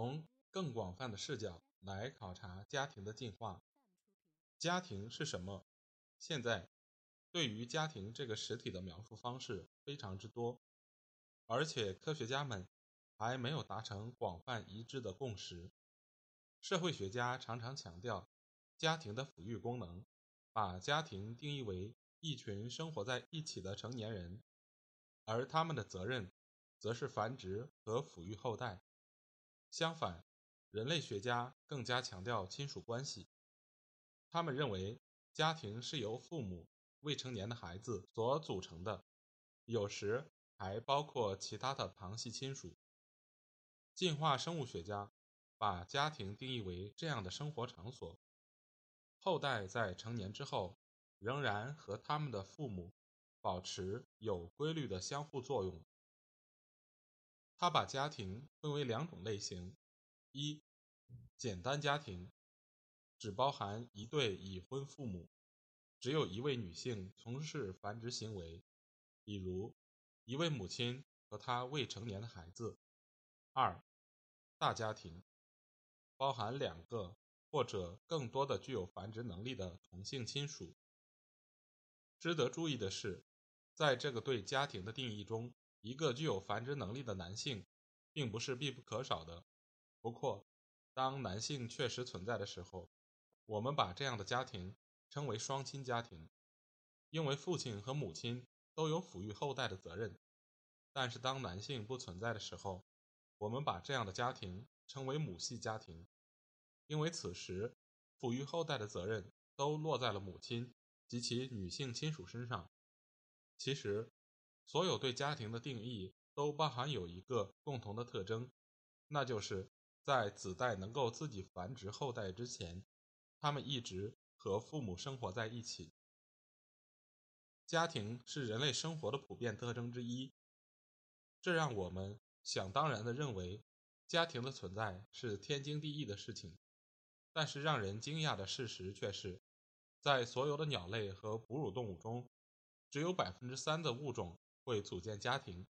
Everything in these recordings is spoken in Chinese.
从更广泛的视角来考察家庭的进化。家庭是什么？现在对于家庭这个实体的描述方式非常之多，而且科学家们还没有达成广泛一致的共识。社会学家常常强调家庭的抚育功能，把家庭定义为。一群生活在一起的成年人，而他们的责任则是繁殖和抚育后代。相反，人类学家更加强调亲属关系。他们认为家庭是由父母、未成年的孩子所组成的，有时还包括其他的旁系亲属。进化生物学家把家庭定义为这样的生活场所：后代在成年之后。仍然和他们的父母保持有规律的相互作用。他把家庭分为两种类型：一、简单家庭，只包含一对已婚父母，只有一位女性从事繁殖行为，比如一位母亲和她未成年的孩子；二、大家庭，包含两个或者更多的具有繁殖能力的同性亲属。值得注意的是，在这个对家庭的定义中，一个具有繁殖能力的男性，并不是必不可少的。不过，当男性确实存在的时候，我们把这样的家庭称为双亲家庭，因为父亲和母亲都有抚育后代的责任。但是，当男性不存在的时候，我们把这样的家庭称为母系家庭，因为此时抚育后代的责任都落在了母亲。及其女性亲属身上。其实，所有对家庭的定义都包含有一个共同的特征，那就是在子代能够自己繁殖后代之前，他们一直和父母生活在一起。家庭是人类生活的普遍特征之一，这让我们想当然的认为家庭的存在是天经地义的事情。但是，让人惊讶的事实却是。在所有的鸟类和哺乳动物中，只有百分之三的物种会组建家庭。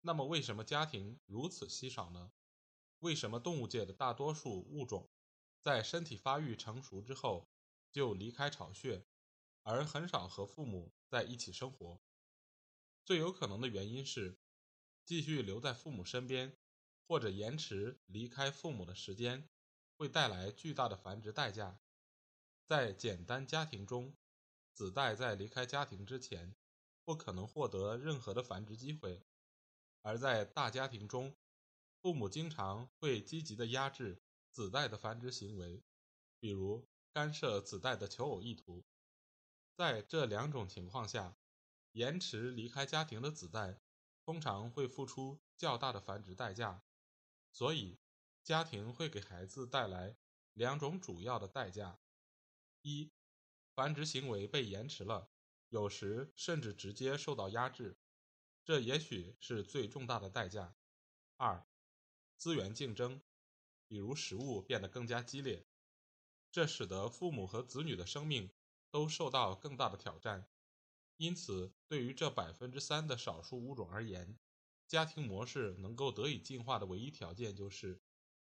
那么，为什么家庭如此稀少呢？为什么动物界的大多数物种在身体发育成熟之后就离开巢穴，而很少和父母在一起生活？最有可能的原因是，继续留在父母身边，或者延迟离开父母的时间，会带来巨大的繁殖代价。在简单家庭中，子代在离开家庭之前，不可能获得任何的繁殖机会；而在大家庭中，父母经常会积极的压制子代的繁殖行为，比如干涉子代的求偶意图。在这两种情况下，延迟离开家庭的子代通常会付出较大的繁殖代价。所以，家庭会给孩子带来两种主要的代价。一，繁殖行为被延迟了，有时甚至直接受到压制，这也许是最重大的代价。二，资源竞争，比如食物变得更加激烈，这使得父母和子女的生命都受到更大的挑战。因此，对于这百分之三的少数物种而言，家庭模式能够得以进化的唯一条件就是，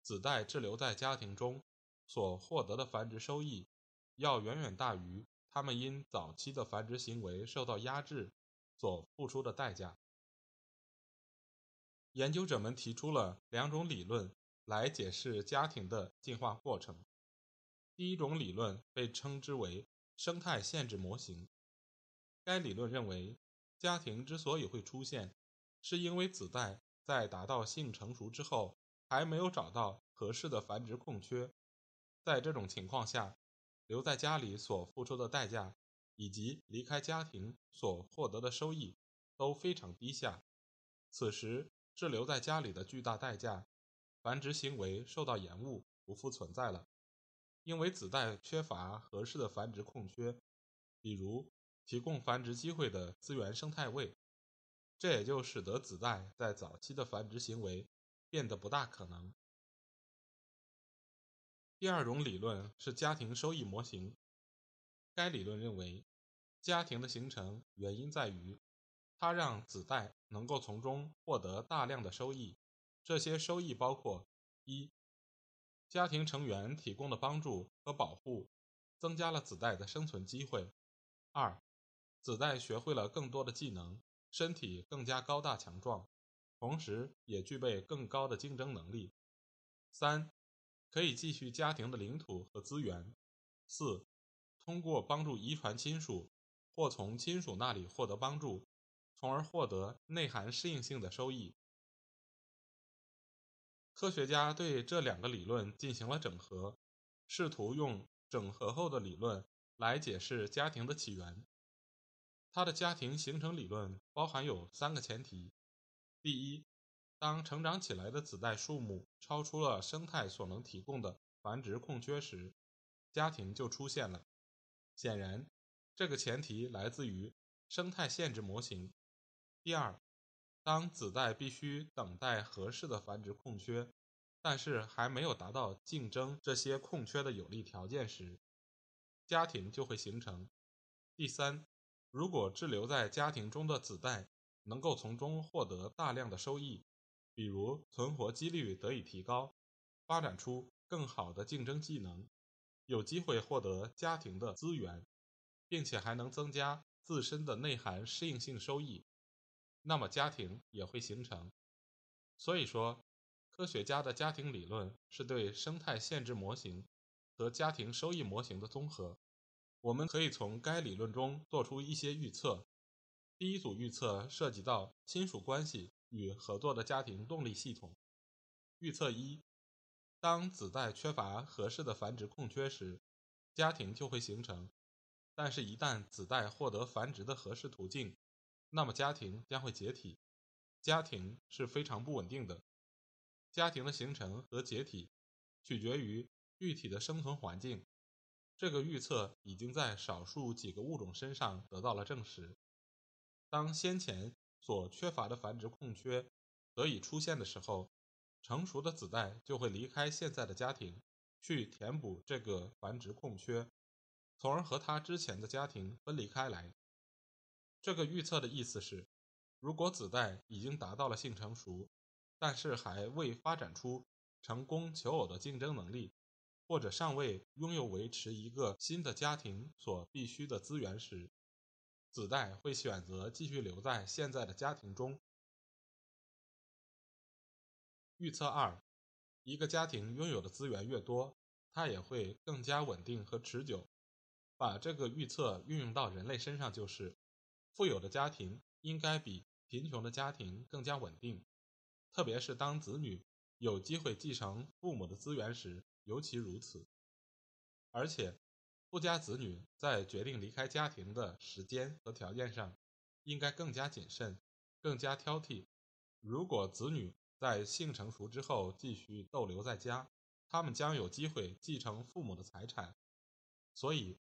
子代滞留在家庭中所获得的繁殖收益。要远远大于他们因早期的繁殖行为受到压制所付出的代价。研究者们提出了两种理论来解释家庭的进化过程。第一种理论被称之为生态限制模型。该理论认为，家庭之所以会出现，是因为子代在达到性成熟之后还没有找到合适的繁殖空缺。在这种情况下，留在家里所付出的代价，以及离开家庭所获得的收益都非常低下。此时，滞留在家里的巨大代价，繁殖行为受到延误，不复存在了。因为子代缺乏合适的繁殖空缺，比如提供繁殖机会的资源生态位，这也就使得子代在早期的繁殖行为变得不大可能。第二种理论是家庭收益模型，该理论认为，家庭的形成原因在于，它让子代能够从中获得大量的收益，这些收益包括一。家庭成员提供的帮助和保护，增加了子代的生存机会。二，子代学会了更多的技能，身体更加高大强壮，同时也具备更高的竞争能力。三，可以继续家庭的领土和资源。四，通过帮助遗传亲属或从亲属那里获得帮助，从而获得内涵适应性的收益。科学家对这两个理论进行了整合，试图用整合后的理论来解释家庭的起源。他的家庭形成理论包含有三个前提：第一，当成长起来的子代数目超出了生态所能提供的繁殖空缺时，家庭就出现了。显然，这个前提来自于生态限制模型。第二，当子代必须等待合适的繁殖空缺，但是还没有达到竞争这些空缺的有利条件时，家庭就会形成。第三，如果滞留在家庭中的子代能够从中获得大量的收益，比如存活几率得以提高，发展出更好的竞争技能，有机会获得家庭的资源，并且还能增加自身的内涵适应性收益。那么家庭也会形成。所以说，科学家的家庭理论是对生态限制模型和家庭收益模型的综合。我们可以从该理论中做出一些预测。第一组预测涉及到亲属关系与合作的家庭动力系统。预测一：当子代缺乏合适的繁殖空缺时，家庭就会形成；但是，一旦子代获得繁殖的合适途径，那么家庭将会解体，家庭是非常不稳定的。家庭的形成和解体取决于具体的生存环境。这个预测已经在少数几个物种身上得到了证实。当先前所缺乏的繁殖空缺得以出现的时候，成熟的子代就会离开现在的家庭，去填补这个繁殖空缺，从而和他之前的家庭分离开来。这个预测的意思是，如果子代已经达到了性成熟，但是还未发展出成功求偶的竞争能力，或者尚未拥有维持一个新的家庭所必需的资源时，子代会选择继续留在现在的家庭中。预测二：一个家庭拥有的资源越多，它也会更加稳定和持久。把这个预测运用到人类身上就是。富有的家庭应该比贫穷的家庭更加稳定，特别是当子女有机会继承父母的资源时，尤其如此。而且，富家子女在决定离开家庭的时间和条件上，应该更加谨慎，更加挑剔。如果子女在性成熟之后继续逗留在家，他们将有机会继承父母的财产。所以，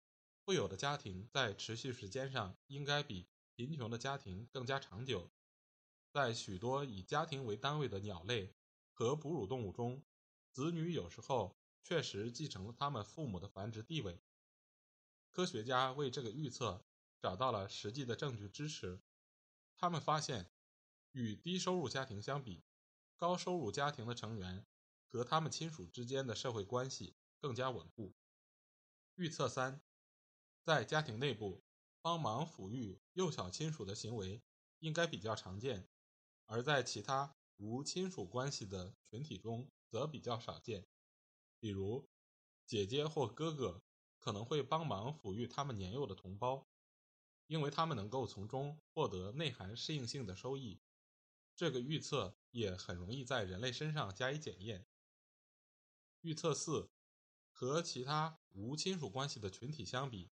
富有的家庭在持续时间上应该比。贫穷的家庭更加长久。在许多以家庭为单位的鸟类和哺乳动物中，子女有时候确实继承了他们父母的繁殖地位。科学家为这个预测找到了实际的证据支持。他们发现，与低收入家庭相比，高收入家庭的成员和他们亲属之间的社会关系更加稳固。预测三，在家庭内部。帮忙抚育幼小亲属的行为应该比较常见，而在其他无亲属关系的群体中则比较少见。比如，姐姐或哥哥可能会帮忙抚育他们年幼的同胞，因为他们能够从中获得内涵适应性的收益。这个预测也很容易在人类身上加以检验。预测四：和其他无亲属关系的群体相比。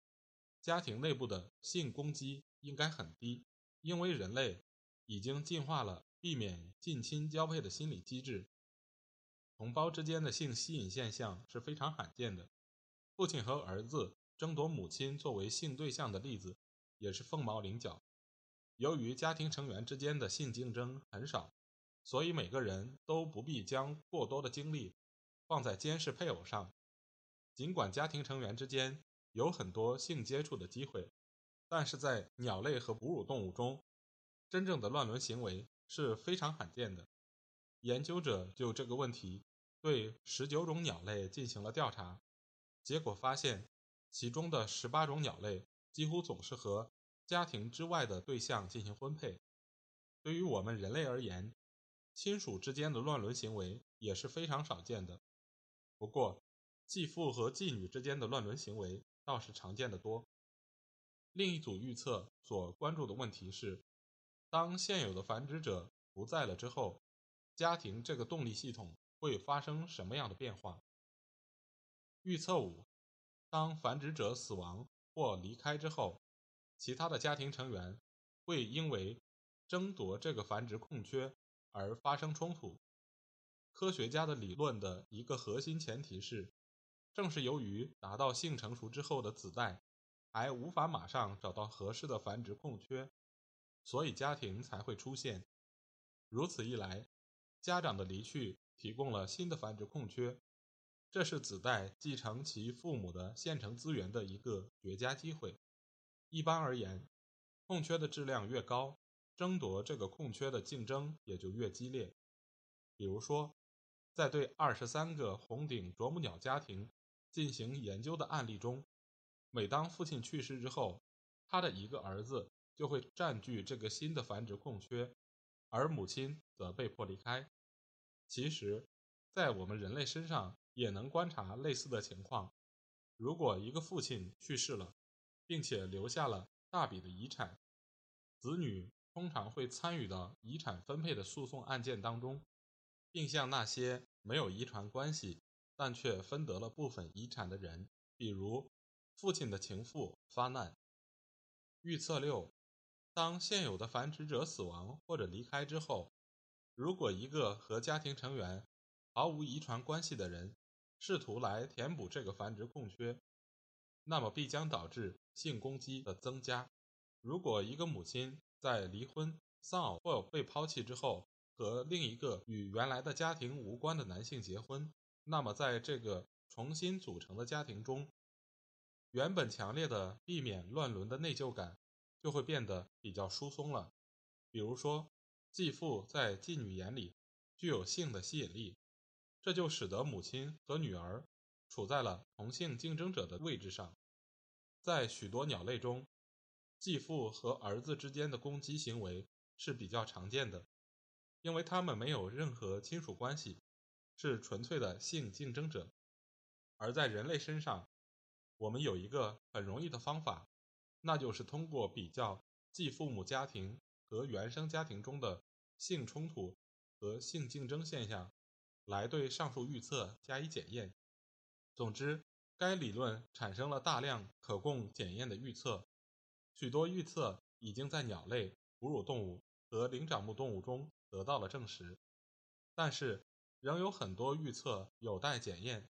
家庭内部的性攻击应该很低，因为人类已经进化了避免近亲交配的心理机制。同胞之间的性吸引现象是非常罕见的，父亲和儿子争夺母亲作为性对象的例子也是凤毛麟角。由于家庭成员之间的性竞争很少，所以每个人都不必将过多的精力放在监视配偶上。尽管家庭成员之间有很多性接触的机会，但是在鸟类和哺乳动物中，真正的乱伦行为是非常罕见的。研究者就这个问题对十九种鸟类进行了调查，结果发现，其中的十八种鸟类几乎总是和家庭之外的对象进行婚配。对于我们人类而言，亲属之间的乱伦行为也是非常少见的。不过，继父和继女之间的乱伦行为倒是常见的多。另一组预测所关注的问题是：当现有的繁殖者不在了之后，家庭这个动力系统会发生什么样的变化？预测五：当繁殖者死亡或离开之后，其他的家庭成员会因为争夺这个繁殖空缺而发生冲突。科学家的理论的一个核心前提是。正是由于达到性成熟之后的子代还无法马上找到合适的繁殖空缺，所以家庭才会出现。如此一来，家长的离去提供了新的繁殖空缺，这是子代继承其父母的现成资源的一个绝佳机会。一般而言，空缺的质量越高，争夺这个空缺的竞争也就越激烈。比如说，在对二十三个红顶啄木鸟家庭。进行研究的案例中，每当父亲去世之后，他的一个儿子就会占据这个新的繁殖空缺，而母亲则被迫离开。其实，在我们人类身上也能观察类似的情况。如果一个父亲去世了，并且留下了大笔的遗产，子女通常会参与到遗产分配的诉讼案件当中，并向那些没有遗传关系。但却分得了部分遗产的人，比如父亲的情妇发难。预测六：当现有的繁殖者死亡或者离开之后，如果一个和家庭成员毫无遗传关系的人试图来填补这个繁殖空缺，那么必将导致性攻击的增加。如果一个母亲在离婚、丧偶或被抛弃之后，和另一个与原来的家庭无关的男性结婚，那么，在这个重新组成的家庭中，原本强烈的避免乱伦的内疚感就会变得比较疏松了。比如说，继父在继女眼里具有性的吸引力，这就使得母亲和女儿处在了同性竞争者的位置上。在许多鸟类中，继父和儿子之间的攻击行为是比较常见的，因为他们没有任何亲属关系。是纯粹的性竞争者，而在人类身上，我们有一个很容易的方法，那就是通过比较继父母家庭和原生家庭中的性冲突和性竞争现象，来对上述预测加以检验。总之，该理论产生了大量可供检验的预测，许多预测已经在鸟类、哺乳动物和灵长目动物中得到了证实，但是。仍有很多预测有待检验。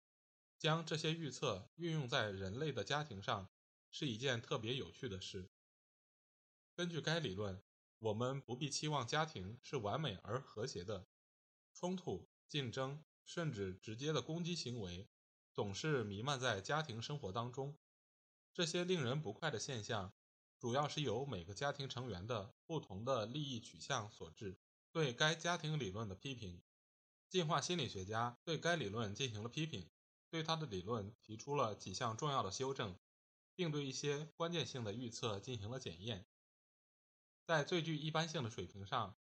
将这些预测运用在人类的家庭上是一件特别有趣的事。根据该理论，我们不必期望家庭是完美而和谐的。冲突、竞争，甚至直接的攻击行为，总是弥漫在家庭生活当中。这些令人不快的现象，主要是由每个家庭成员的不同的利益取向所致。对该家庭理论的批评。进化心理学家对该理论进行了批评，对他的理论提出了几项重要的修正，并对一些关键性的预测进行了检验。在最具一般性的水平上，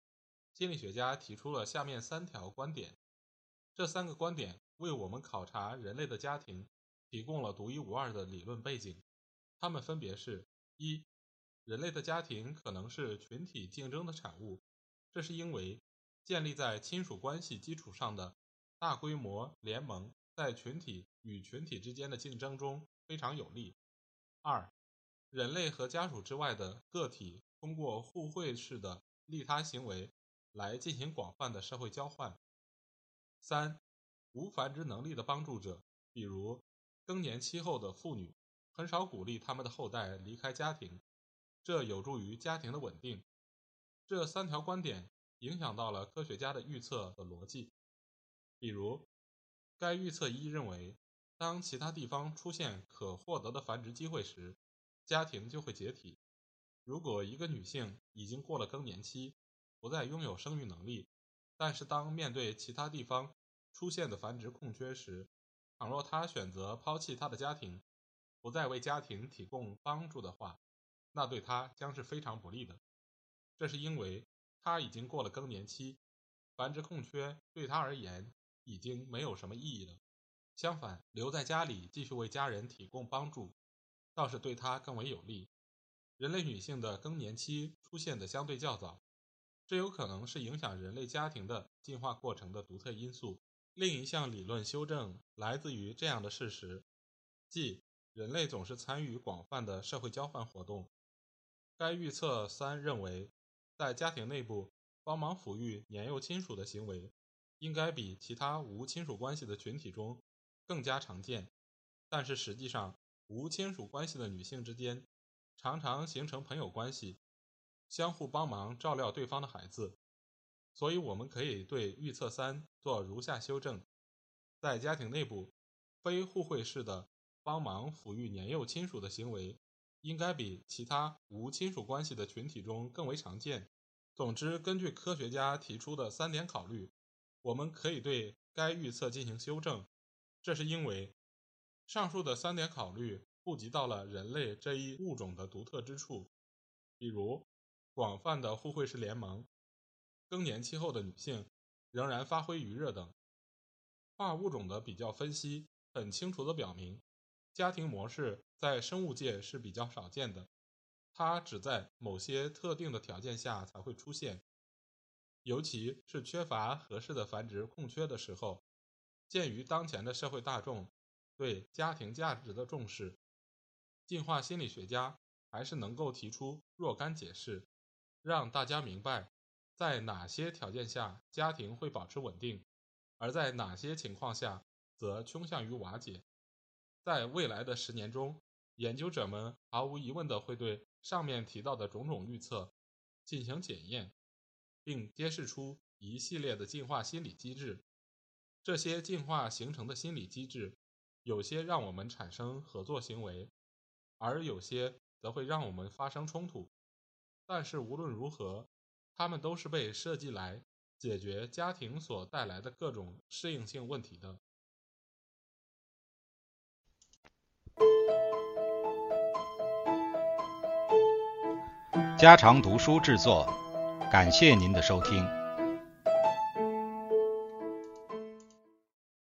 心理学家提出了下面三条观点。这三个观点为我们考察人类的家庭提供了独一无二的理论背景。它们分别是：一、人类的家庭可能是群体竞争的产物，这是因为。建立在亲属关系基础上的大规模联盟，在群体与群体之间的竞争中非常有利。二，人类和家属之外的个体通过互惠式的利他行为来进行广泛的社会交换。三、无繁殖能力的帮助者，比如更年期后的妇女，很少鼓励他们的后代离开家庭，这有助于家庭的稳定。这三条观点影响到了科学家的预测的逻辑。比如，该预测一认为，当其他地方出现可获得的繁殖机会时，家庭就会解体。如果一个女性已经过了更年期，不再拥有生育能力，但是当面对其他地方出现的繁殖空缺时，倘若她选择抛弃她的家庭，不再为家庭提供帮助的话，那对她将是非常不利的。这是因为她已经过了更年期，繁殖空缺对她而言。已经没有什么意义了。相反，留在家里继续为家人提供帮助，倒是对她更为有利。人类女性的更年期出现的相对较早，这有可能是影响人类家庭的进化过程的独特因素。另一项理论修正来自于这样的事实，即人类总是参与广泛的社会交换活动。该预测三认为，在家庭内部帮忙抚育年幼亲属的行为。应该比其他无亲属关系的群体中更加常见，但是实际上，无亲属关系的女性之间常常形成朋友关系，相互帮忙照料对方的孩子。所以，我们可以对预测三做如下修正：在家庭内部，非互惠式的帮忙抚育年幼亲属的行为，应该比其他无亲属关系的群体中更为常见。总之，根据科学家提出的三点考虑。我们可以对该预测进行修正，这是因为上述的三点考虑顾及到了人类这一物种的独特之处，比如广泛的互惠式联盟、更年期后的女性仍然发挥余热等。跨物种的比较分析很清楚地表明，家庭模式在生物界是比较少见的，它只在某些特定的条件下才会出现。尤其是缺乏合适的繁殖空缺的时候，鉴于当前的社会大众对家庭价值的重视，进化心理学家还是能够提出若干解释，让大家明白在哪些条件下家庭会保持稳定，而在哪些情况下则倾向于瓦解。在未来的十年中，研究者们毫无疑问地会对上面提到的种种预测进行检验。并揭示出一系列的进化心理机制，这些进化形成的心理机制，有些让我们产生合作行为，而有些则会让我们发生冲突。但是无论如何，他们都是被设计来解决家庭所带来的各种适应性问题的。家常读书制作。感谢您的收听。